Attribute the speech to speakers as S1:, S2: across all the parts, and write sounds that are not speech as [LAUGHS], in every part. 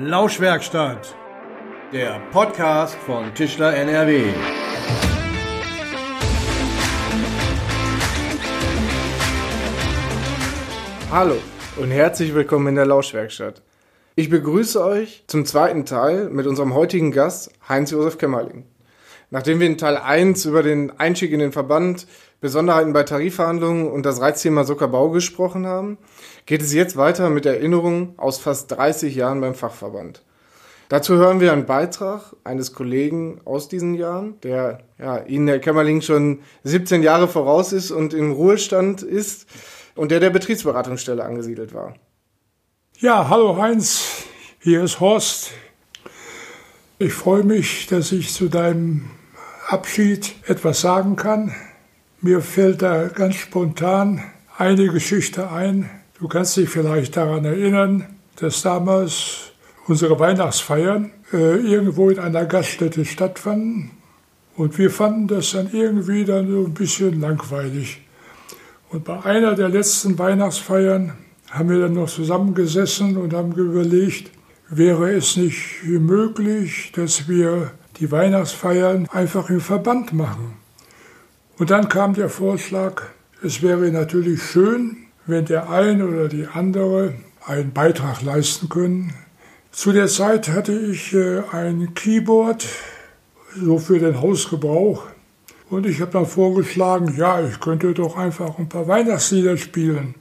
S1: Lauschwerkstatt, der Podcast von Tischler NRW.
S2: Hallo und herzlich willkommen in der Lauschwerkstatt. Ich begrüße euch zum zweiten Teil mit unserem heutigen Gast Heinz-Josef Kämmerling. Nachdem wir in Teil 1 über den Einstieg in den Verband, Besonderheiten bei Tarifverhandlungen und das Reizthema Zuckerbau gesprochen haben, geht es jetzt weiter mit Erinnerungen aus fast 30 Jahren beim Fachverband. Dazu hören wir einen Beitrag eines Kollegen aus diesen Jahren, der ja, Ihnen, Herr Kämmerling, schon 17 Jahre voraus ist und im Ruhestand ist und der der Betriebsberatungsstelle angesiedelt war.
S3: Ja, hallo Heinz, hier ist Horst. Ich freue mich, dass ich zu deinem Abschied etwas sagen kann. Mir fällt da ganz spontan eine Geschichte ein. Du kannst dich vielleicht daran erinnern, dass damals unsere Weihnachtsfeiern äh, irgendwo in einer Gaststätte stattfanden. Und wir fanden das dann irgendwie dann so ein bisschen langweilig. Und bei einer der letzten Weihnachtsfeiern haben wir dann noch zusammengesessen und haben überlegt, wäre es nicht möglich, dass wir die Weihnachtsfeiern einfach im Verband machen. Und dann kam der Vorschlag, es wäre natürlich schön, wenn der eine oder die andere einen Beitrag leisten können. Zu der Zeit hatte ich äh, ein Keyboard, so für den Hausgebrauch. Und ich habe dann vorgeschlagen, ja, ich könnte doch einfach ein paar Weihnachtslieder spielen.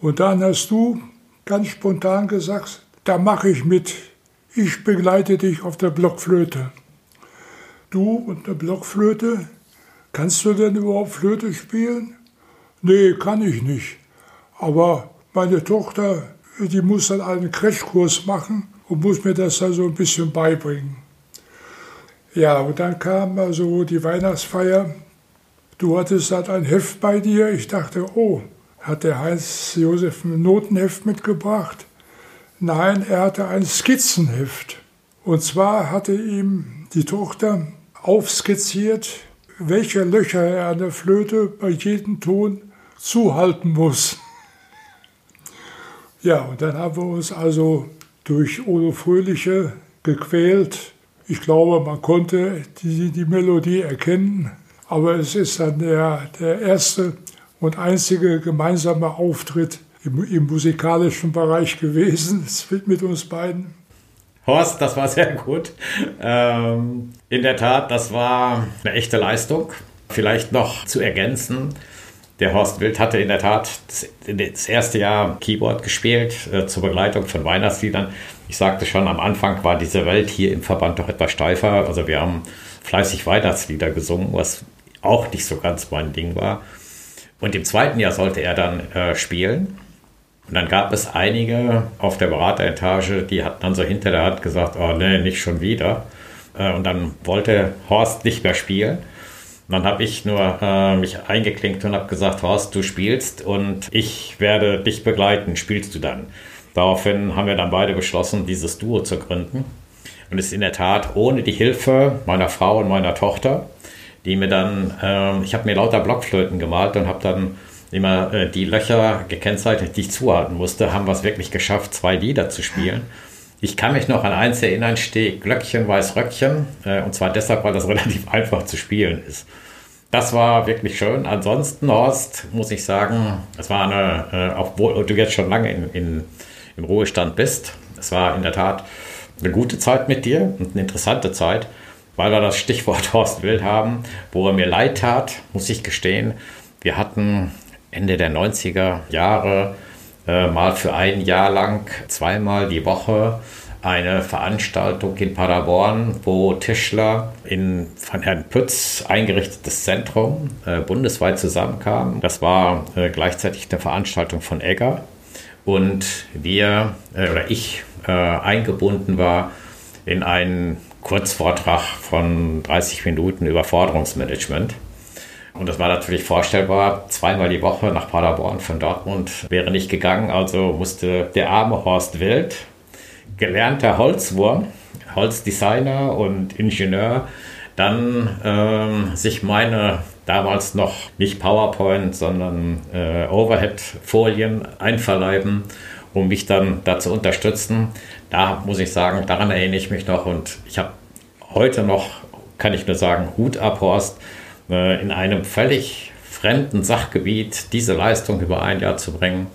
S3: Und dann hast du ganz spontan gesagt, da mache ich mit. Ich begleite dich auf der Blockflöte. Du und eine Blockflöte, kannst du denn überhaupt Flöte spielen? Nee, kann ich nicht. Aber meine Tochter, die muss dann einen Crashkurs machen und muss mir das dann so ein bisschen beibringen. Ja, und dann kam also die Weihnachtsfeier. Du hattest dann ein Heft bei dir. Ich dachte, oh, hat der Heinz Josef ein Notenheft mitgebracht? Nein, er hatte ein Skizzenheft. Und zwar hatte ihm die Tochter aufskizziert, welche Löcher er an der Flöte bei jedem Ton zuhalten muss. Ja, und dann haben wir uns also durch Odo Fröhliche gequält. Ich glaube, man konnte die, die Melodie erkennen, aber es ist dann der, der erste und einzige gemeinsame Auftritt im, im musikalischen Bereich gewesen mit uns beiden.
S4: Horst, das war sehr gut. Ähm, in der Tat, das war eine echte Leistung. Vielleicht noch zu ergänzen, der Horst Wild hatte in der Tat das, erste Jahr Keyboard gespielt äh, zur Begleitung von Weihnachtsliedern. Ich sagte schon, am Anfang war diese Welt hier im Verband doch etwas steifer. Also wir haben fleißig Weihnachtslieder gesungen, was auch nicht so ganz mein Ding war. Und im zweiten Jahr sollte er dann äh, spielen. Und dann gab es einige auf der Berateretage, die hatten dann so hinter der Hand gesagt, oh nee, nicht schon wieder. Äh, und dann wollte Horst nicht mehr spielen. Und dann habe ich nur äh, mich eingeklinkt und habe gesagt, Horst, du spielst und ich werde dich begleiten. Spielst du dann? Daraufhin haben wir dann beide beschlossen, dieses Duo zu gründen. Und es ist in der Tat ohne die Hilfe meiner Frau und meiner Tochter, die mir dann, äh, ich habe mir lauter Blockflöten gemalt und habe dann immer äh, die Löcher gekennzeichnet, die ich zuhalten musste, haben wir es wirklich geschafft, zwei Lieder zu spielen. Ich kann mich noch an eins erinnern, stehe Glöckchen, weiß Röckchen. Äh, und zwar deshalb, weil das [LAUGHS] relativ einfach zu spielen ist. Das war wirklich schön. Ansonsten, Horst, muss ich sagen, es war eine, äh, obwohl du jetzt schon lange in, in, im Ruhestand bist, es war in der Tat eine gute Zeit mit dir und eine interessante Zeit, weil wir das Stichwort [LAUGHS] Horst Wild haben, wo er mir leid tat, muss ich gestehen. Wir hatten Ende der 90er Jahre äh, mal für ein Jahr lang zweimal die Woche eine Veranstaltung in Paderborn, wo Tischler in von Herrn Pütz eingerichtetes Zentrum äh, bundesweit zusammenkamen. Das war äh, gleichzeitig eine Veranstaltung von Egger und wir äh, oder ich äh, eingebunden war in einen Kurzvortrag von 30 Minuten über Forderungsmanagement. Und das war natürlich vorstellbar. Zweimal die Woche nach Paderborn von Dortmund wäre nicht gegangen. Also musste der arme Horst Wild, gelernter Holzwurm, Holzdesigner und Ingenieur, dann ähm, sich meine damals noch nicht PowerPoint, sondern äh, Overhead-Folien einverleiben um mich dann da zu unterstützen. Da muss ich sagen, daran erinnere ich mich noch und ich habe heute noch, kann ich nur sagen, Hut ab, Horst, in einem völlig fremden Sachgebiet diese Leistung über ein Jahr zu bringen,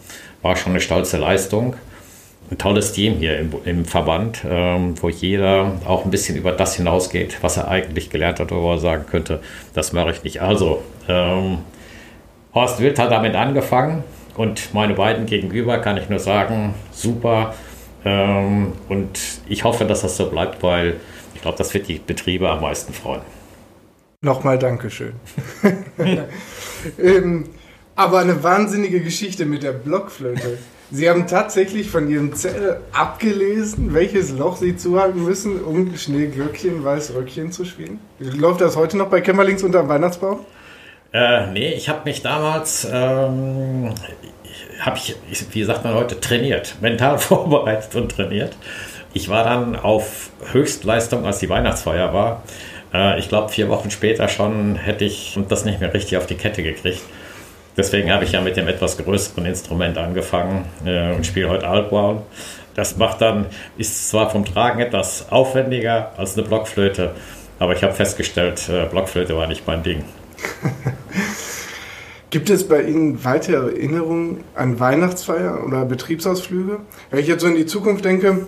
S4: war schon eine stolze Leistung. Ein tolles Team hier im, im Verband, ähm, wo jeder auch ein bisschen über das hinausgeht, was er eigentlich gelernt hat, wo er sagen könnte, das mache ich nicht. Also, ähm, Horst Wild hat damit angefangen und meine beiden gegenüber kann ich nur sagen, super. Ähm, und ich hoffe, dass das so bleibt, weil ich glaube, das wird die Betriebe am meisten freuen.
S2: Nochmal Dankeschön. ähm, aber eine wahnsinnige Geschichte mit der Blockflöte. Sie haben tatsächlich von Ihrem Zettel abgelesen, welches Loch Sie zuhalten müssen, um Schneeglöckchen, Weißröckchen zu spielen. Läuft das heute noch bei Kämmerlings unter dem Weihnachtsbaum?
S4: Äh, nee, ich habe mich damals, ähm, habe ich, wie sagt man heute, trainiert, mental [LAUGHS] vorbereitet und trainiert. Ich war dann auf Höchstleistung, als die Weihnachtsfeier war. Äh, ich glaube, vier Wochen später schon hätte ich das nicht mehr richtig auf die Kette gekriegt. Deswegen habe ich ja mit dem etwas größeren Instrument angefangen äh, und spiele heute Altbrown. Das macht dann, ist zwar vom Tragen etwas aufwendiger als eine Blockflöte, aber ich habe festgestellt, äh, Blockflöte war nicht mein Ding. [LAUGHS]
S2: Gibt es bei Ihnen weitere Erinnerungen an Weihnachtsfeier oder Betriebsausflüge? Wenn ich jetzt so in die Zukunft denke,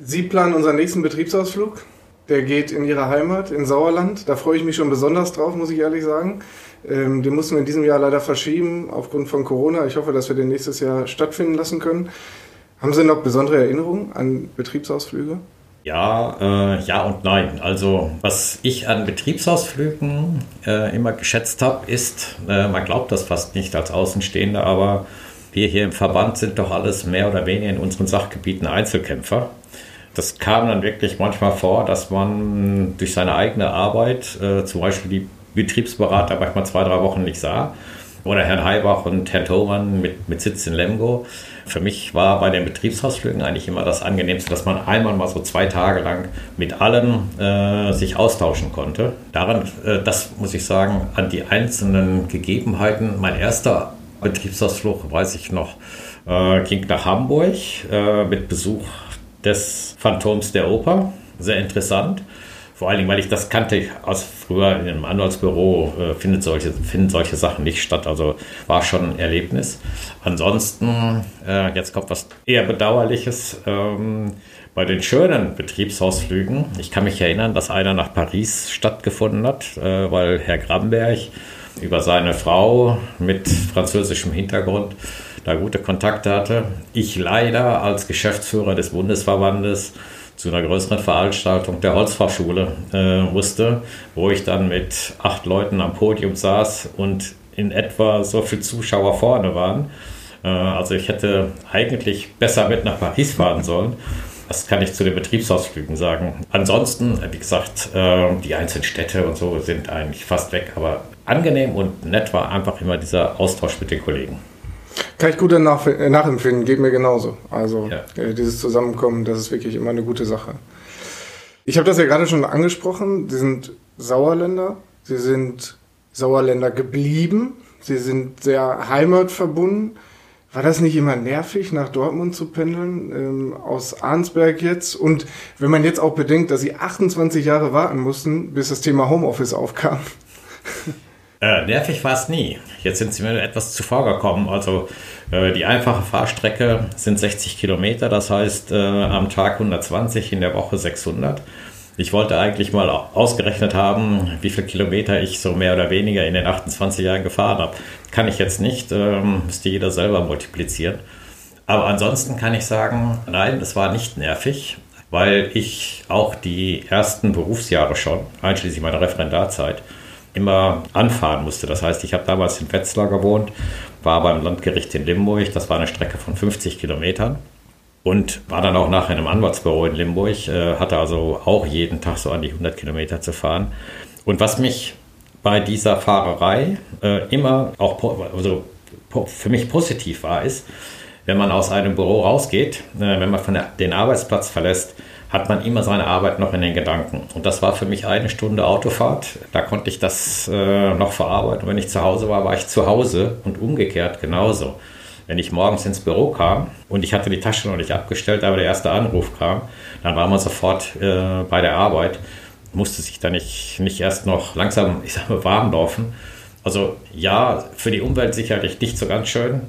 S2: Sie planen unseren nächsten Betriebsausflug. Der geht in Ihre Heimat, in Sauerland. Da freue ich mich schon besonders drauf, muss ich ehrlich sagen. Ähm, den mussten wir in diesem Jahr leider verschieben aufgrund von Corona. Ich hoffe, dass wir den nächstes Jahr stattfinden lassen können. Haben Sie noch besondere Erinnerungen an Betriebsausflüge?
S4: Ja, äh, ja und nein. Also was ich an Betriebsausflügen äh, immer geschätzt habe, ist, äh, man glaubt das fast nicht als Außenstehender, aber wir hier im Verband sind doch alles mehr oder weniger in unseren Sachgebieten Einzelkämpfer. Das kam dann wirklich manchmal vor, dass man durch seine eigene Arbeit, äh, zum Beispiel die Betriebsberater manchmal zwei, drei Wochen nicht sah. Oder Herrn Heibach und Herrn Thomann mit, mit Sitz in Lemgo. Für mich war bei den Betriebsausflügen eigentlich immer das Angenehmste, dass man einmal mal so zwei Tage lang mit allen äh, sich austauschen konnte. Daran, äh, das muss ich sagen, an die einzelnen Gegebenheiten. Mein erster Betriebsausflug, weiß ich noch, äh, ging nach Hamburg äh, mit Besuch des Phantoms der Oper. Sehr interessant. Vor allen Dingen, weil ich das kannte aus früher in einem Anwaltsbüro, äh, findet solche, finden solche Sachen nicht statt. Also war schon ein Erlebnis. Ansonsten, äh, jetzt kommt was eher Bedauerliches. Ähm, bei den schönen Betriebsausflügen, ich kann mich erinnern, dass einer nach Paris stattgefunden hat, äh, weil Herr Gramberg über seine Frau mit französischem Hintergrund da gute Kontakte hatte. Ich leider als Geschäftsführer des Bundesverbandes zu einer größeren Veranstaltung der Holzfachschule äh, musste, wo ich dann mit acht Leuten am Podium saß und in etwa so viele Zuschauer vorne waren. Äh, also ich hätte eigentlich besser mit nach Paris fahren sollen. Das kann ich zu den Betriebsausflügen sagen. Ansonsten, wie gesagt, äh, die einzelnen Städte und so sind eigentlich fast weg, aber angenehm und nett war einfach immer dieser Austausch mit den Kollegen.
S2: Kann ich gut nach, äh, nachempfinden, geht mir genauso. Also ja. äh, dieses Zusammenkommen, das ist wirklich immer eine gute Sache. Ich habe das ja gerade schon angesprochen, Sie sind Sauerländer, Sie sind Sauerländer geblieben, Sie sind sehr heimatverbunden. War das nicht immer nervig, nach Dortmund zu pendeln, ähm, aus Arnsberg jetzt? Und wenn man jetzt auch bedenkt, dass Sie 28 Jahre warten mussten, bis das Thema Homeoffice aufkam. [LAUGHS]
S4: Äh, nervig war es nie. Jetzt sind sie mir etwas zuvor gekommen. Also äh, die einfache Fahrstrecke sind 60 Kilometer, das heißt äh, am Tag 120, in der Woche 600. Ich wollte eigentlich mal ausgerechnet haben, wie viele Kilometer ich so mehr oder weniger in den 28 Jahren gefahren habe. Kann ich jetzt nicht, ähm, müsste jeder selber multiplizieren. Aber ansonsten kann ich sagen, nein, es war nicht nervig, weil ich auch die ersten Berufsjahre schon, einschließlich meiner Referendarzeit, immer anfahren musste. Das heißt, ich habe damals in Wetzlar gewohnt, war beim Landgericht in Limburg, das war eine Strecke von 50 Kilometern und war dann auch nachher in einem Anwaltsbüro in Limburg, äh, hatte also auch jeden Tag so an die 100 Kilometer zu fahren. Und was mich bei dieser Fahrerei äh, immer auch also für mich positiv war, ist, wenn man aus einem Büro rausgeht, äh, wenn man von den Arbeitsplatz verlässt, hat man immer seine Arbeit noch in den Gedanken. Und das war für mich eine Stunde Autofahrt. Da konnte ich das äh, noch verarbeiten. Und wenn ich zu Hause war, war ich zu Hause und umgekehrt genauso. wenn ich morgens ins Büro kam und ich hatte die Tasche noch nicht abgestellt, aber der erste Anruf kam, dann war man sofort äh, bei der Arbeit, musste sich da nicht, nicht erst noch langsam, ich sag mal, warm laufen. Also ja, für die Umwelt sicherlich nicht so ganz schön,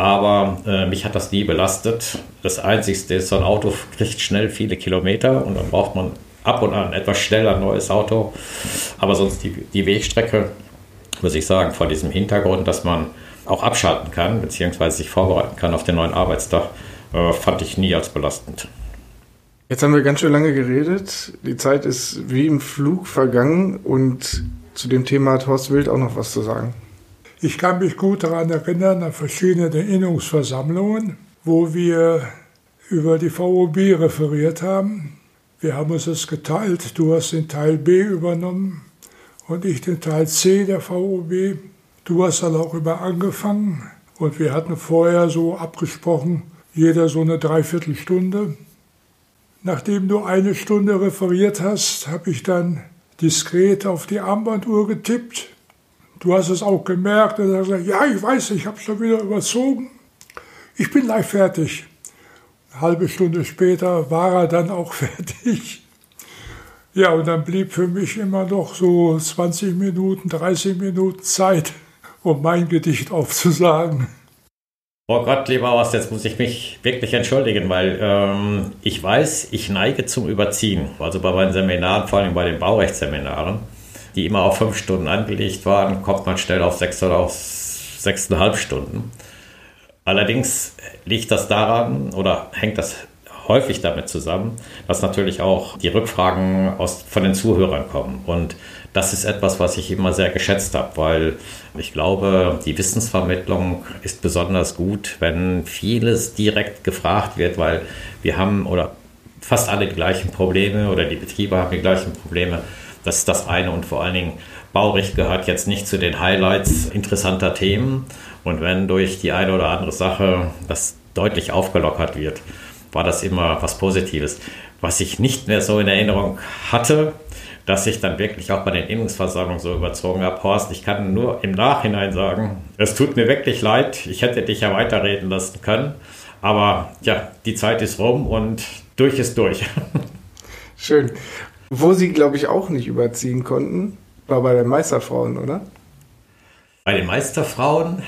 S4: aber äh, mich hat das nie belastet. Das Einzige ist, so ein Auto kriegt schnell viele Kilometer und dann braucht man ab und an etwas schneller ein neues Auto. Aber sonst die, die Wegstrecke, muss ich sagen, vor diesem Hintergrund, dass man auch abschalten kann, beziehungsweise sich vorbereiten kann auf den neuen Arbeitstag, äh, fand ich nie als belastend.
S2: Jetzt haben wir ganz schön lange geredet. Die Zeit ist wie im Flug vergangen und zu dem Thema hat Horst Wild auch noch was zu sagen.
S3: Ich kann mich gut daran erinnern, an verschiedene Erinnerungsversammlungen, wo wir über die VOB referiert haben. Wir haben uns das geteilt. Du hast den Teil B übernommen und ich den Teil C der VOB. Du hast dann auch über angefangen und wir hatten vorher so abgesprochen, jeder so eine Dreiviertelstunde. Nachdem du eine Stunde referiert hast, habe ich dann diskret auf die Armbanduhr getippt. Du hast es auch gemerkt und hast gesagt, ja, ich weiß, ich habe schon wieder überzogen. Ich bin gleich fertig. Eine halbe Stunde später war er dann auch [LAUGHS] fertig. Ja, und dann blieb für mich immer noch so 20 Minuten, 30 Minuten Zeit, um mein Gedicht aufzusagen.
S4: Oh Gott, lieber Horst, jetzt muss ich mich wirklich entschuldigen, weil ähm, ich weiß, ich neige zum Überziehen. Also bei meinen Seminaren, vor allem bei den Baurechtsseminaren, die immer auf fünf Stunden angelegt waren, kommt man schnell auf sechs oder auf sechseinhalb Stunden. Allerdings liegt das daran oder hängt das häufig damit zusammen, dass natürlich auch die Rückfragen aus, von den Zuhörern kommen. Und das ist etwas, was ich immer sehr geschätzt habe, weil ich glaube, die Wissensvermittlung ist besonders gut, wenn vieles direkt gefragt wird, weil wir haben oder fast alle die gleichen Probleme oder die Betriebe haben die gleichen Probleme. Das ist das eine und vor allen Dingen Baurecht gehört jetzt nicht zu den Highlights interessanter Themen. Und wenn durch die eine oder andere Sache das deutlich aufgelockert wird, war das immer was Positives. Was ich nicht mehr so in Erinnerung hatte, dass ich dann wirklich auch bei den Innungsversammlungen so überzogen habe. Horst, ich kann nur im Nachhinein sagen, es tut mir wirklich leid, ich hätte dich ja weiterreden lassen können. Aber ja, die Zeit ist rum und durch ist durch.
S2: Schön. Wo Sie, glaube ich, auch nicht überziehen konnten, war bei den Meisterfrauen, oder?
S4: Bei den Meisterfrauen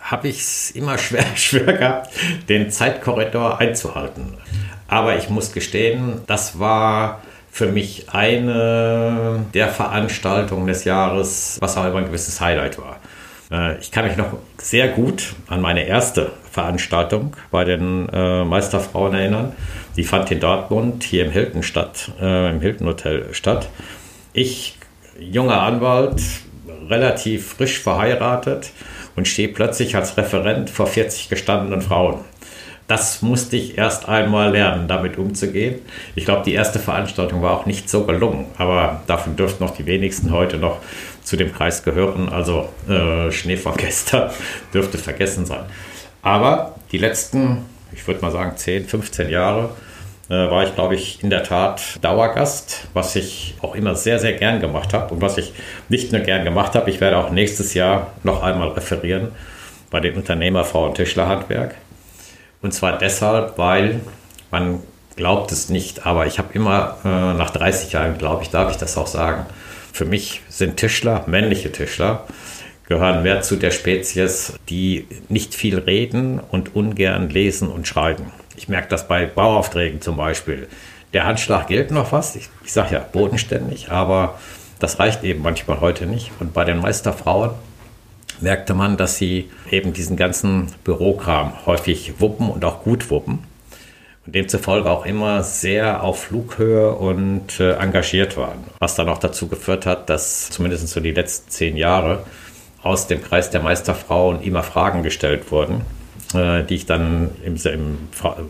S4: habe ich es immer schwer, [LAUGHS] schwer gehabt, den Zeitkorridor einzuhalten. Aber ich muss gestehen, das war für mich eine der Veranstaltungen des Jahres, was immer ein gewisses Highlight war. Äh, ich kann mich noch sehr gut an meine erste Veranstaltung bei den äh, Meisterfrauen erinnern. Die fand in Dortmund hier im Hilton statt, äh, im Hilton Hotel statt. Ich, junger Anwalt, relativ frisch verheiratet, und stehe plötzlich als Referent vor 40 gestandenen Frauen. Das musste ich erst einmal lernen, damit umzugehen. Ich glaube, die erste Veranstaltung war auch nicht so gelungen, aber davon dürften noch die wenigsten heute noch zu dem Kreis gehören. Also äh, Schnee von gestern [LAUGHS] dürfte vergessen sein. Aber die letzten, ich würde mal sagen, 10, 15 Jahre äh, war ich, glaube ich, in der Tat Dauergast, was ich auch immer sehr, sehr gern gemacht habe und was ich nicht nur gern gemacht habe. Ich werde auch nächstes Jahr noch einmal referieren bei den Unternehmer Frau Tischlerhandwerk. Und zwar deshalb, weil man glaubt es nicht, aber ich habe immer äh, nach 30 Jahren, glaube ich, darf ich das auch sagen, für mich sind Tischler, männliche Tischler, gehören mehr zu der Spezies, die nicht viel reden und ungern lesen und schreiben. Ich merke das bei Bauaufträgen zum Beispiel. Der Handschlag gilt noch fast. Ich, ich sage ja bodenständig, aber das reicht eben manchmal heute nicht. Und bei den Meisterfrauen merkte man, dass sie eben diesen ganzen Bürokram häufig wuppen und auch gut wuppen. Und demzufolge auch immer sehr auf Flughöhe und äh, engagiert waren. Was dann auch dazu geführt hat, dass zumindest so die letzten zehn Jahre aus dem Kreis der Meisterfrauen immer Fragen gestellt wurden äh, die ich dann im, im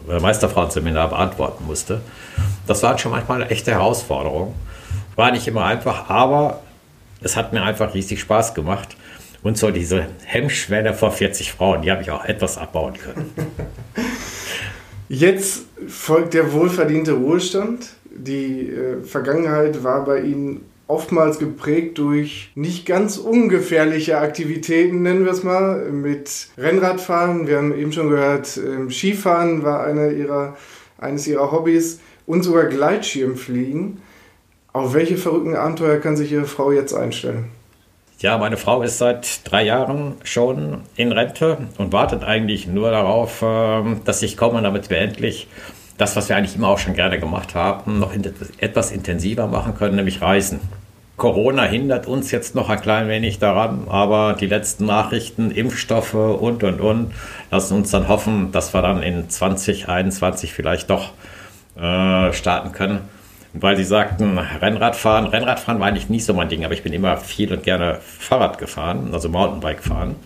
S4: äh, Meisterfrauenseminar beantworten musste. Das war schon manchmal eine echte Herausforderung. War nicht immer einfach, aber es hat mir einfach riesig Spaß gemacht. Und so diese Hemmschwelle vor 40 Frauen, die habe ich auch etwas abbauen können. [LAUGHS]
S2: Jetzt folgt der wohlverdiente Ruhestand. Die äh, Vergangenheit war bei Ihnen oftmals geprägt durch nicht ganz ungefährliche Aktivitäten, nennen wir es mal, mit Rennradfahren. Wir haben eben schon gehört, ähm, Skifahren war eine ihrer, eines ihrer Hobbys und sogar Gleitschirmfliegen. Auf welche verrückten Abenteuer kann sich Ihre Frau jetzt einstellen?
S4: Ja, meine Frau ist seit drei Jahren schon in Rente und wartet eigentlich nur darauf, ähm, dass ich komme, damit wir endlich das, was wir eigentlich immer auch schon gerne gemacht haben, noch etwas intensiver machen können, nämlich Reisen. Corona hindert uns jetzt noch ein klein wenig daran, aber die letzten Nachrichten, Impfstoffe und, und, und, lassen uns dann hoffen, dass wir dann in 2021 vielleicht doch äh, starten können. Weil Sie sagten, Rennradfahren. Rennradfahren war eigentlich nie so mein Ding, aber ich bin immer viel und gerne Fahrrad gefahren, also Mountainbike fahren.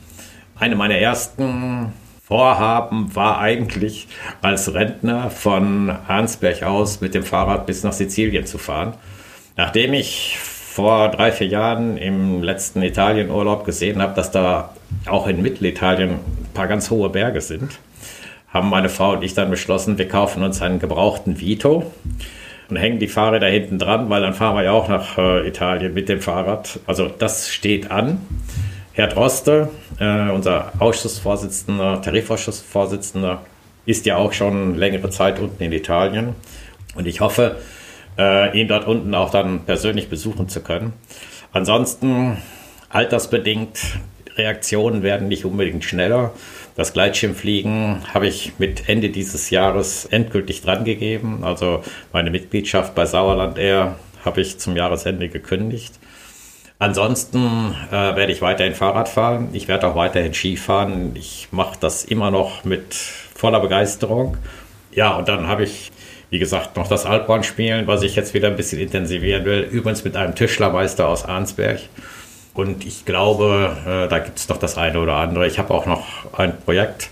S4: Eine meiner ersten Vorhaben war eigentlich, als Rentner von Arnsberg aus mit dem Fahrrad bis nach Sizilien zu fahren. Nachdem ich vor drei, vier Jahren im letzten Italienurlaub gesehen habe, dass da auch in Mittelitalien ein paar ganz hohe Berge sind, haben meine Frau und ich dann beschlossen, wir kaufen uns einen gebrauchten Vito und hängen die Fahrräder hinten dran, weil dann fahren wir ja auch nach äh, Italien mit dem Fahrrad. Also das steht an. Herr Droste, äh, unser Ausschussvorsitzender, Tarifausschussvorsitzender, ist ja auch schon längere Zeit unten in Italien. Und ich hoffe, äh, ihn dort unten auch dann persönlich besuchen zu können. Ansonsten, altersbedingt, Reaktionen werden nicht unbedingt schneller. Das Gleitschirmfliegen habe ich mit Ende dieses Jahres endgültig drangegeben. Also meine Mitgliedschaft bei Sauerland Air habe ich zum Jahresende gekündigt. Ansonsten äh, werde ich weiterhin Fahrrad fahren. Ich werde auch weiterhin Ski fahren. Ich mache das immer noch mit voller Begeisterung. Ja, und dann habe ich, wie gesagt, noch das Alphorn-Spielen, was ich jetzt wieder ein bisschen intensivieren will. Übrigens mit einem Tischlermeister aus Arnsberg. Und ich glaube, äh, da gibt es noch das eine oder andere. Ich habe auch noch ein Projekt,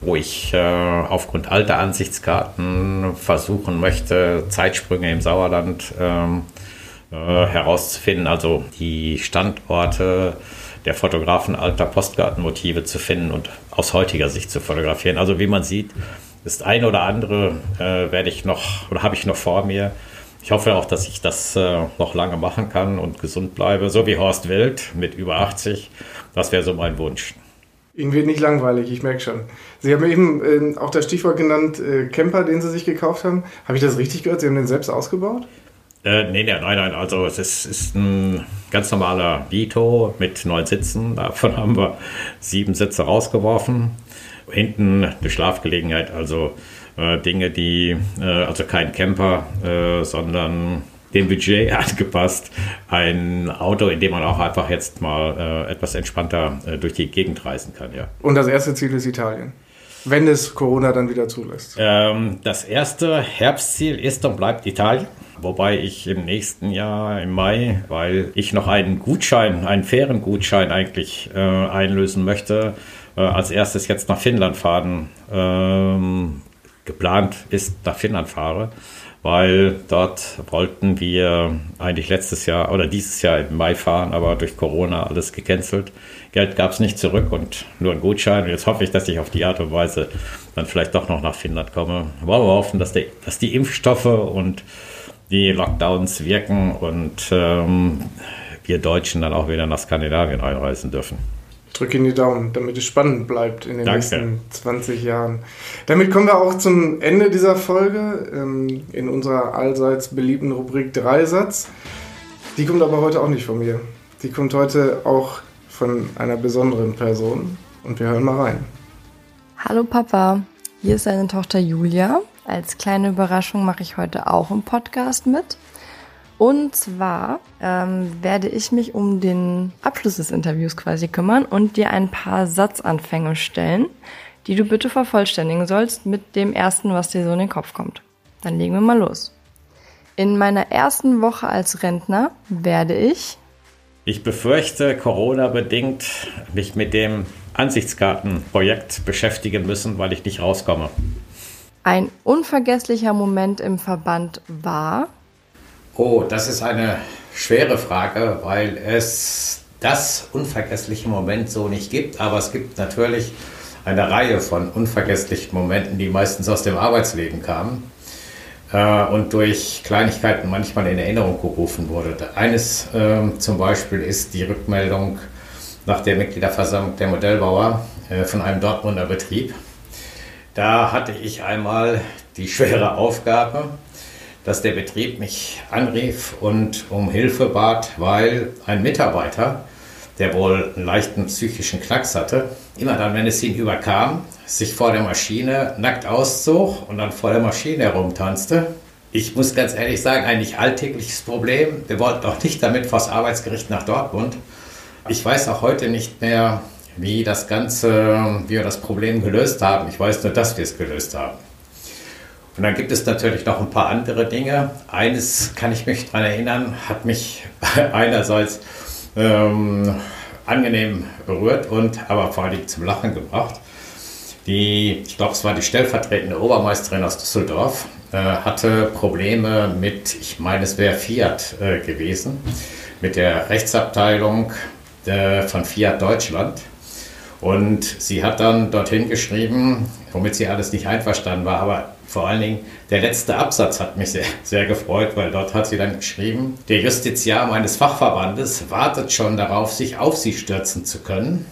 S4: wo ich äh, aufgrund alter Ansichtskarten versuchen möchte, Zeitsprünge im Sauerland ähm, äh, herauszufinden, also die Standorte der Fotografen alter Postkartenmotive zu finden und aus heutiger Sicht zu fotografieren. Also wie man sieht, das eine oder andere äh, werde ich noch oder habe ich noch vor mir. Ich hoffe auch, dass ich das äh, noch lange machen kann und gesund bleibe, so wie Horst Wild mit über 80. Das wäre so mein Wunsch.
S2: Ihnen wird nicht langweilig, ich merke schon. Sie haben eben äh, auch das Stichwort genannt, äh, Camper, den Sie sich gekauft haben. Habe ich das richtig gehört? Sie haben den selbst ausgebaut?
S4: Äh, nee, nein, nein. Also es ist, ist ein ganz normaler Vito mit neun Sitzen. Davon haben wir sieben Sitze rausgeworfen. Hinten eine Schlafgelegenheit, also äh, Dinge, die, äh, also kein Camper, äh, sondern dem Budget [LAUGHS] angepasst. Ein Auto, in dem man auch einfach jetzt mal äh, etwas entspannter äh, durch die Gegend reisen kann, ja.
S2: Und das erste Ziel ist Italien. Wenn es Corona dann wieder zulässt.
S4: Ähm, das erste Herbstziel ist und bleibt Italien. Wobei ich im nächsten Jahr, im Mai, weil ich noch einen Gutschein, einen fairen Gutschein eigentlich äh, einlösen möchte, äh, als erstes jetzt nach Finnland fahren. Ähm, geplant ist, nach Finnland fahre, weil dort wollten wir eigentlich letztes Jahr oder dieses Jahr im Mai fahren, aber durch Corona alles gecancelt. Geld gab es nicht zurück und nur ein Gutschein. Und jetzt hoffe ich, dass ich auf die Art und Weise dann vielleicht doch noch nach Finnland komme. Wollen wir hoffen, dass, die, dass die Impfstoffe und die Lockdowns wirken und ähm, wir Deutschen dann auch wieder nach Skandinavien einreisen dürfen.
S2: Ich drücke Ihnen die Daumen, damit es spannend bleibt in den Danke. nächsten 20 Jahren. Damit kommen wir auch zum Ende dieser Folge ähm, in unserer allseits beliebten Rubrik Dreisatz. Die kommt aber heute auch nicht von mir. Die kommt heute auch von einer besonderen Person und wir hören mal rein.
S5: Hallo Papa, hier ist deine Tochter Julia als kleine Überraschung mache ich heute auch im Podcast mit. Und zwar ähm, werde ich mich um den Abschluss des Interviews quasi kümmern und dir ein paar Satzanfänge stellen, die du bitte vervollständigen sollst mit dem ersten, was dir so in den Kopf kommt. Dann legen wir mal los. In meiner ersten Woche als Rentner werde ich.
S4: Ich befürchte, Corona-bedingt mich mit dem Ansichtskartenprojekt beschäftigen müssen, weil ich nicht rauskomme.
S5: Ein unvergesslicher Moment im Verband war?
S4: Oh, das ist eine schwere Frage, weil es das unvergessliche Moment so nicht gibt. Aber es gibt natürlich eine Reihe von unvergesslichen Momenten, die meistens aus dem Arbeitsleben kamen. äh, und durch Kleinigkeiten manchmal in Erinnerung gerufen wurde. Eines äh, zum Beispiel ist die Rückmeldung nach der Mitgliederversammlung der Modellbauer äh, von einem Dortmunder Betrieb. Da hatte ich einmal die schwere Aufgabe, dass der Betrieb mich anrief und um Hilfe bat, weil ein Mitarbeiter, der wohl einen leichten psychischen Knacks hatte, immer dann, wenn es ihn überkam, sich vor der Maschine nackt auszog und dann vor der Maschine herumtanzte. Ich muss ganz ehrlich sagen, eigentlich alltägliches Problem. Wir wollten auch nicht damit vors Arbeitsgericht nach Dortmund. Ich weiß auch heute nicht mehr, wie das Ganze, wie wir das Problem gelöst haben. Ich weiß nur, dass wir es gelöst haben. Und dann gibt es natürlich noch ein paar andere Dinge. Eines kann ich mich daran erinnern, hat mich [LAUGHS] einerseits ähm, angenehm berührt und aber vor allem zum Lachen gebracht. Die, ich glaube, es war die stellvertretende Obermeisterin aus Düsseldorf, äh, hatte Probleme mit, ich meine, es wäre Fiat äh, gewesen, mit der Rechtsabteilung äh, von Fiat Deutschland. Und sie hat dann dorthin geschrieben, womit sie alles nicht einverstanden war, aber vor allen Dingen der letzte Absatz hat mich sehr, sehr gefreut, weil dort hat sie dann geschrieben, der Justiziar meines Fachverbandes wartet schon darauf, sich auf sie stürzen zu können.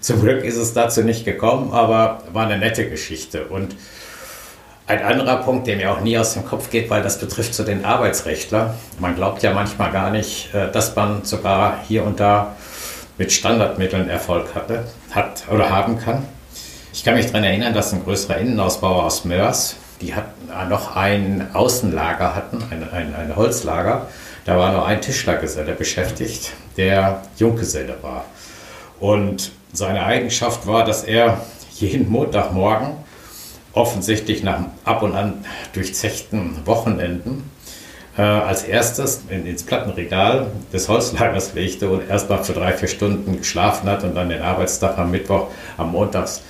S4: Zum Glück ist es dazu nicht gekommen, aber war eine nette Geschichte. Und ein anderer Punkt, der mir auch nie aus dem Kopf geht, weil das betrifft so den Arbeitsrechtler. Man glaubt ja manchmal gar nicht, äh, dass man sogar hier und da mit Standardmitteln Erfolg hatte, hat oder haben kann. Ich kann mich daran erinnern, dass ein größerer Innenausbauer aus Mörs, die hatten noch ein Außenlager hatten, ein, ein, ein Holzlager. Da war nur ein Tischlergeselle beschäftigt, der Junggeselle war. Und seine Eigenschaft war, dass er jeden Montagmorgen, offensichtlich nach ab und an durchzechten Wochenenden, äh, als erstes in, ins Plattenregal des Holzlagers legte und erst mal für drei, vier Stunden geschlafen hat und dann den Arbeitstag am Mittwoch, am Montags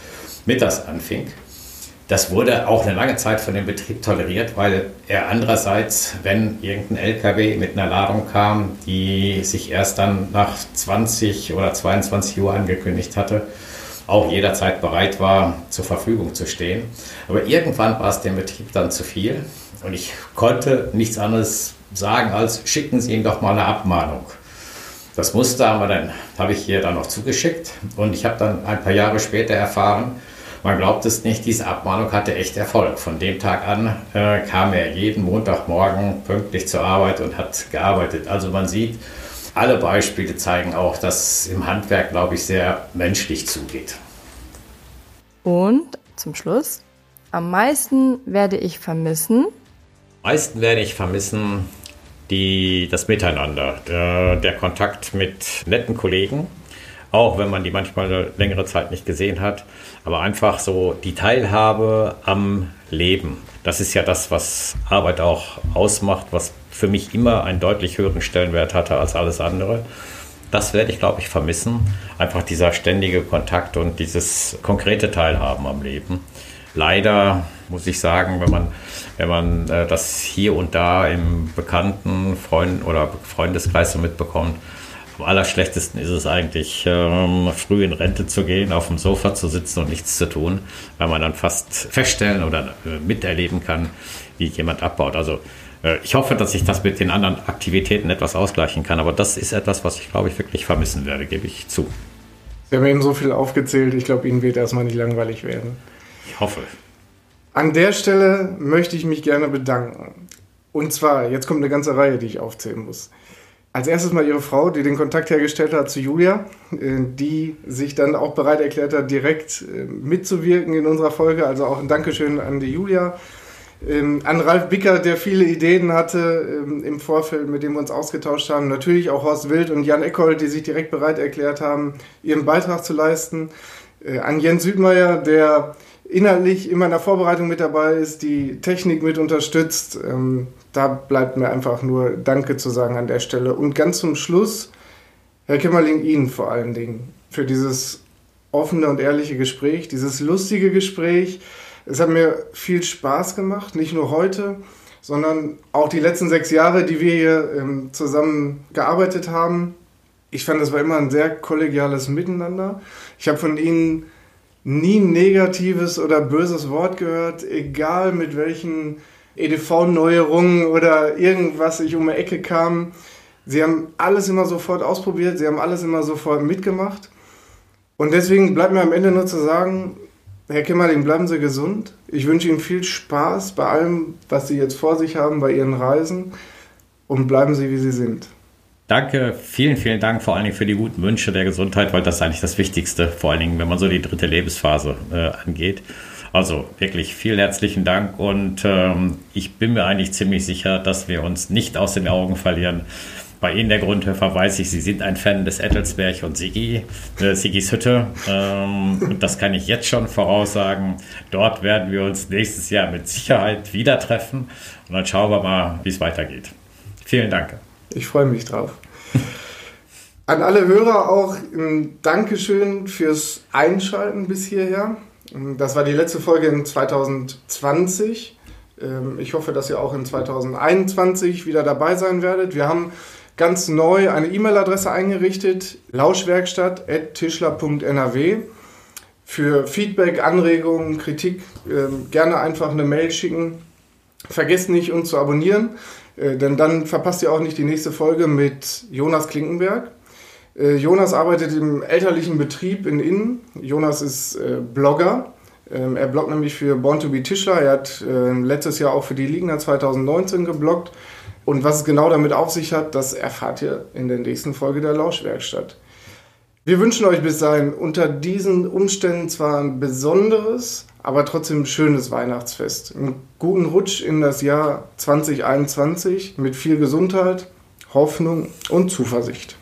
S4: mittags anfing. Das wurde auch eine lange Zeit von dem Betrieb toleriert, weil er andererseits, wenn irgendein LKW mit einer Ladung kam, die sich erst dann nach 20 oder 22 Uhr angekündigt hatte, auch jederzeit bereit war, zur Verfügung zu stehen. Aber irgendwann war es dem Betrieb dann zu viel und ich konnte nichts anderes sagen als schicken Sie ihm doch mal eine Abmahnung. Das Muster haben wir dann, habe ich hier dann noch zugeschickt und ich habe dann ein paar Jahre später erfahren, man glaubt es nicht, diese Abmahnung hatte echt Erfolg. Von dem Tag an äh, kam er jeden Montagmorgen pünktlich zur Arbeit und hat gearbeitet. Also man sieht, alle Beispiele zeigen auch, dass im Handwerk, glaube ich, sehr menschlich zugeht.
S5: Und zum Schluss, am meisten werde ich vermissen.
S4: Meisten werde ich vermissen die, das Miteinander, der, der Kontakt mit netten Kollegen, auch wenn man die manchmal längere Zeit nicht gesehen hat. Aber einfach so die Teilhabe am Leben. Das ist ja das, was Arbeit auch ausmacht, was für mich immer einen deutlich höheren Stellenwert hatte als alles andere. Das werde ich, glaube ich, vermissen. Einfach dieser ständige Kontakt und dieses konkrete Teilhaben am Leben. Leider muss ich sagen, wenn man, wenn man äh, das hier und da im bekannten Freund oder Freundeskreis so mitbekommt, am allerschlechtesten ist es eigentlich, ähm, früh in Rente zu gehen, auf dem Sofa zu sitzen und nichts zu tun, weil man dann fast feststellen oder äh, miterleben kann, wie jemand abbaut. Also äh, ich hoffe, dass ich das mit den anderen Aktivitäten etwas ausgleichen kann, aber das ist etwas, was ich glaube ich wirklich vermissen werde, gebe ich zu.
S2: Sie haben eben so viel aufgezählt, ich glaube, Ihnen wird erstmal nicht langweilig werden.
S4: Ich hoffe.
S2: An der Stelle möchte ich mich gerne bedanken. Und zwar, jetzt kommt eine ganze Reihe, die ich aufzählen muss. Als erstes mal ihre Frau, die den Kontakt hergestellt hat zu Julia, äh, die sich dann auch bereit erklärt hat, direkt äh, mitzuwirken in unserer Folge. Also auch ein Dankeschön an die Julia. Ähm, an Ralf Bicker, der viele Ideen hatte ähm, im Vorfeld, mit dem wir uns ausgetauscht haben. Natürlich auch Horst Wild und Jan Eckold, die sich direkt bereit erklärt haben, ihren Beitrag zu leisten. Äh, an Jens Südmeier, der inhaltlich in meiner Vorbereitung mit dabei ist, die Technik mit unterstützt. Ähm, da bleibt mir einfach nur Danke zu sagen an der Stelle. Und ganz zum Schluss, Herr Kimmerling, Ihnen vor allen Dingen für dieses offene und ehrliche Gespräch, dieses lustige Gespräch. Es hat mir viel Spaß gemacht, nicht nur heute, sondern auch die letzten sechs Jahre, die wir hier ähm, zusammen gearbeitet haben. Ich fand, das war immer ein sehr kollegiales Miteinander. Ich habe von Ihnen nie ein negatives oder böses Wort gehört, egal mit welchen EDV-Neuerungen oder irgendwas ich um die Ecke kam. Sie haben alles immer sofort ausprobiert, sie haben alles immer sofort mitgemacht. Und deswegen bleibt mir am Ende nur zu sagen, Herr Kimmerling, bleiben Sie gesund. Ich wünsche Ihnen viel Spaß bei allem, was Sie jetzt vor sich haben, bei Ihren Reisen. Und bleiben Sie, wie Sie sind.
S4: Danke, vielen, vielen Dank vor allen Dingen für die guten Wünsche der Gesundheit, weil das ist eigentlich das Wichtigste, vor allen Dingen, wenn man so die dritte Lebensphase äh, angeht. Also wirklich vielen herzlichen Dank und ähm, ich bin mir eigentlich ziemlich sicher, dass wir uns nicht aus den Augen verlieren. Bei Ihnen, der Grundhöfer, weiß ich, Sie sind ein Fan des Ettelsberg und Sigi, äh, Sigis Hütte. Ähm, und das kann ich jetzt schon voraussagen. Dort werden wir uns nächstes Jahr mit Sicherheit wieder treffen. Und dann schauen wir mal, wie es weitergeht. Vielen Dank.
S2: Ich freue mich drauf. An alle Hörer auch ein Dankeschön fürs Einschalten bis hierher. Das war die letzte Folge in 2020. Ähm, ich hoffe, dass ihr auch in 2021 wieder dabei sein werdet. Wir haben ganz neu eine E-Mail-Adresse eingerichtet, lauschwerkstatt.tischler.nrw. Für Feedback, Anregungen, Kritik ähm, gerne einfach eine Mail schicken. Vergesst nicht, uns zu abonnieren, äh, denn dann verpasst ihr auch nicht die nächste Folge mit Jonas Klinkenberg. Äh, Jonas arbeitet im elterlichen Betrieb in Innen. Jonas ist äh, Blogger. Ähm, er bloggt nämlich für Born to be Tischler. Er hat letztes Jahr auch für die Ligner 2019 gebloggt. Und was es genau damit auf sich hat, das erfahrt ihr in der nächsten Folge der Lauschwerkstatt. Wir wünschen euch bis dahin unter diesen Umständen zwar ein besonderes, aber trotzdem ein schönes Weihnachtsfest. Einen guten Rutsch in das Jahr 2021 mit viel Gesundheit, Hoffnung und Zuversicht.